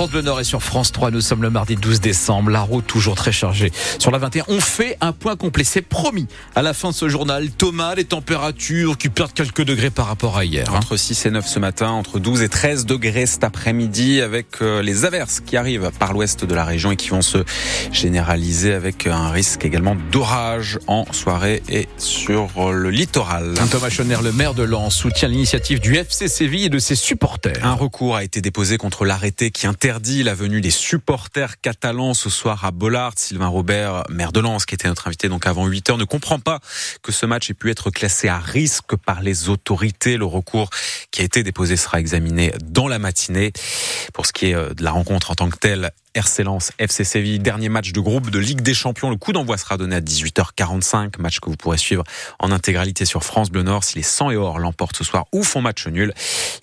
France Bleu Nord et sur France 3. Nous sommes le mardi 12 décembre. La route toujours très chargée. Sur la 21, on fait un point complet. C'est promis. À la fin de ce journal, Thomas, les températures qui perdent quelques degrés par rapport à hier. Hein. Entre 6 et 9 ce matin, entre 12 et 13 degrés cet après-midi avec euh, les averses qui arrivent par l'ouest de la région et qui vont se généraliser avec un risque également d'orage en soirée et sur le littoral. Thomas Schoner, le maire de Lens, soutient l'initiative du FC Séville et de ses supporters. Un recours a été déposé contre l'arrêté qui interdit interdit la venue des supporters catalans ce soir à Bollard. Sylvain Robert, maire de Lens, qui était notre invité donc avant 8 heures, ne comprend pas que ce match ait pu être classé à risque par les autorités. Le recours qui a été déposé sera examiné dans la matinée. Pour ce qui est euh, de la rencontre en tant que telle, RC Lens, FC Séville, dernier match de groupe de Ligue des Champions. Le coup d'envoi sera donné à 18h45, match que vous pourrez suivre en intégralité sur France Bleu Nord. Si les 100 et or l'emportent ce soir ou font match nul,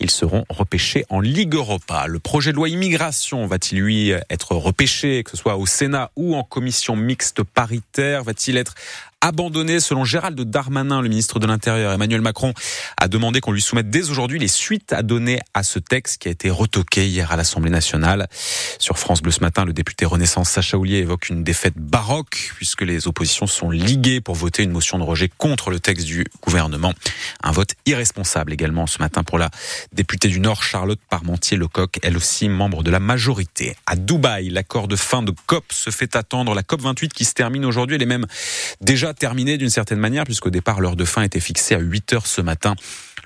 ils seront repêchés en Ligue Europa. Le projet de loi immigration va-t-il lui être repêché, que ce soit au Sénat ou en commission mixte paritaire? Va-t-il être abandonné. Selon Gérald Darmanin, le ministre de l'Intérieur, Emmanuel Macron a demandé qu'on lui soumette dès aujourd'hui les suites à donner à ce texte qui a été retoqué hier à l'Assemblée nationale. Sur France Bleu ce matin, le député Renaissance Sacha Oulier évoque une défaite baroque puisque les oppositions sont liguées pour voter une motion de rejet contre le texte du gouvernement. Un vote irresponsable également ce matin pour la députée du Nord Charlotte Parmentier-Lecoq, elle aussi membre de la majorité. À Dubaï, l'accord de fin de COP se fait attendre. La COP 28 qui se termine aujourd'hui, elle est même déjà terminé d'une certaine manière, puisqu'au départ, l'heure de fin était fixée à 8 heures ce matin.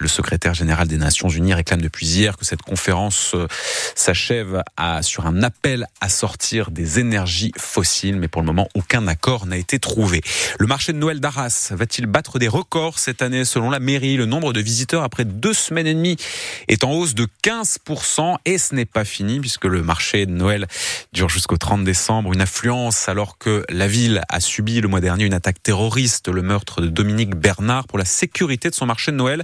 Le secrétaire général des Nations Unies réclame depuis hier que cette conférence euh, s'achève sur un appel à sortir des énergies fossiles, mais pour le moment, aucun accord n'a été trouvé. Le marché de Noël d'Arras va-t-il battre des records cette année? Selon la mairie, le nombre de visiteurs après deux semaines et demie est en hausse de 15% et ce n'est pas fini puisque le marché de Noël dure jusqu'au 30 décembre. Une affluence alors que la ville a subi le mois dernier une attaque terroriste, le meurtre de Dominique Bernard pour la sécurité de son marché de Noël.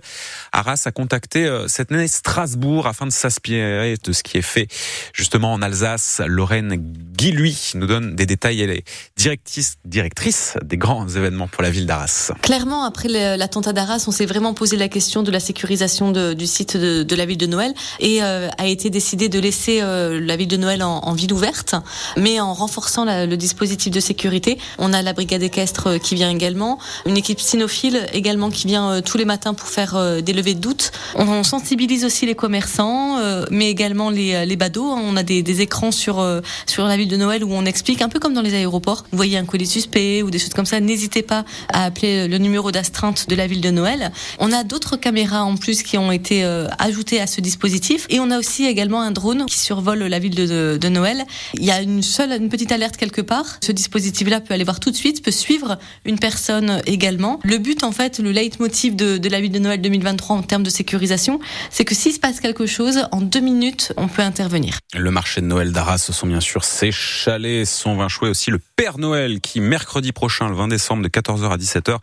Arras a contacté euh, cette année Strasbourg afin de s'inspirer de ce qui est fait justement en Alsace. Lorraine Guy, nous donne des détails. Elle est directrice, directrice des grands événements pour la ville d'Arras. Clairement, après l'attentat d'Arras, on s'est vraiment posé la question de la sécurisation du site de, la ville de Noël et euh, a été décidé de laisser euh, la ville de Noël en, ville ouverte, mais en renforçant le dispositif de sécurité. On a la brigade équestre qui vient également, une équipe cynophile également qui vient tous les matins pour faire des levées de doute. On, sensibilise aussi les commerçants, euh, mais également les, les badauds. On a des, écrans sur euh, sur la ville de Noël où on explique un peu comme dans les aéroports. Vous voyez un colis suspect ou des choses comme ça, n'hésitez pas à appeler le numéro d'astreinte de la ville de Noël. On a d'autres caméras en plus qui ont été euh, ajoutées à ce dispositif et on a aussi également un drone qui survole la ville de, de, Noël. Il y a une seule une petite alerte quelque part. Ce dispositif-là peut aller voir tout de suite, peut suivre une personne également. Le but en fait, le leitmotiv de, de la ville de Noël 2023 en termes de sécurisation, c'est que s'il se passe quelque chose, en deux minutes, on peut intervenir. Le marché de Noël d'Arras, ce sont bien sûr ses chalets, son vin chouet, aussi le Père Noël qui, mercredi prochain, le 20 décembre, de 14h à 17h,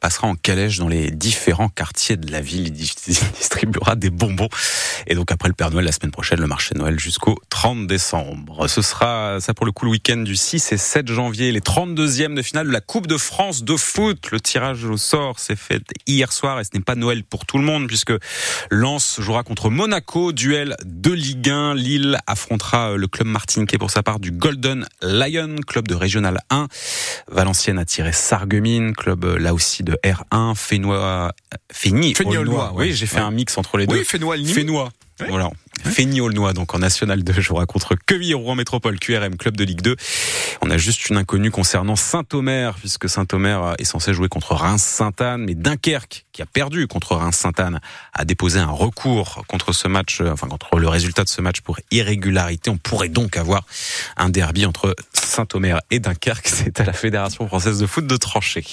passera en calèche dans les différents quartiers de la ville. Il distribuera des bonbons. Et donc après le Père Noël, la semaine prochaine, le marché de Noël jusqu'au 30 décembre. Ce sera ça pour le coup le week-end du 6 et 7 janvier, les 32e de finale de la Coupe de France de foot. Le tirage au sort s'est fait hier soir et ce n'est pas Noël pour tout le monde puisque Lens jouera contre Monaco, duel de Ligue 1. Lille affrontera le club martiniquais pour sa part du Golden Lion, club de régional 1. Valenciennes a tiré Sarreguemines, club là aussi de R1. Fénois, Féni, Oui, j'ai fait un mix entre les deux. Oui, Fénois, Voilà. Fény Aulnois, donc en National 2, jouera contre Quevilly Rouen Métropole, QRM, club de Ligue 2. On a juste une inconnue concernant Saint-Omer, puisque Saint-Omer est censé jouer contre Reims-Sainte-Anne, mais Dunkerque, qui a perdu contre Reims-Sainte-Anne, a déposé un recours contre ce match, euh, enfin contre le résultat de ce match pour irrégularité. On pourrait donc avoir un derby entre Saint-Omer et Dunkerque. C'est à la Fédération française de foot de trancher.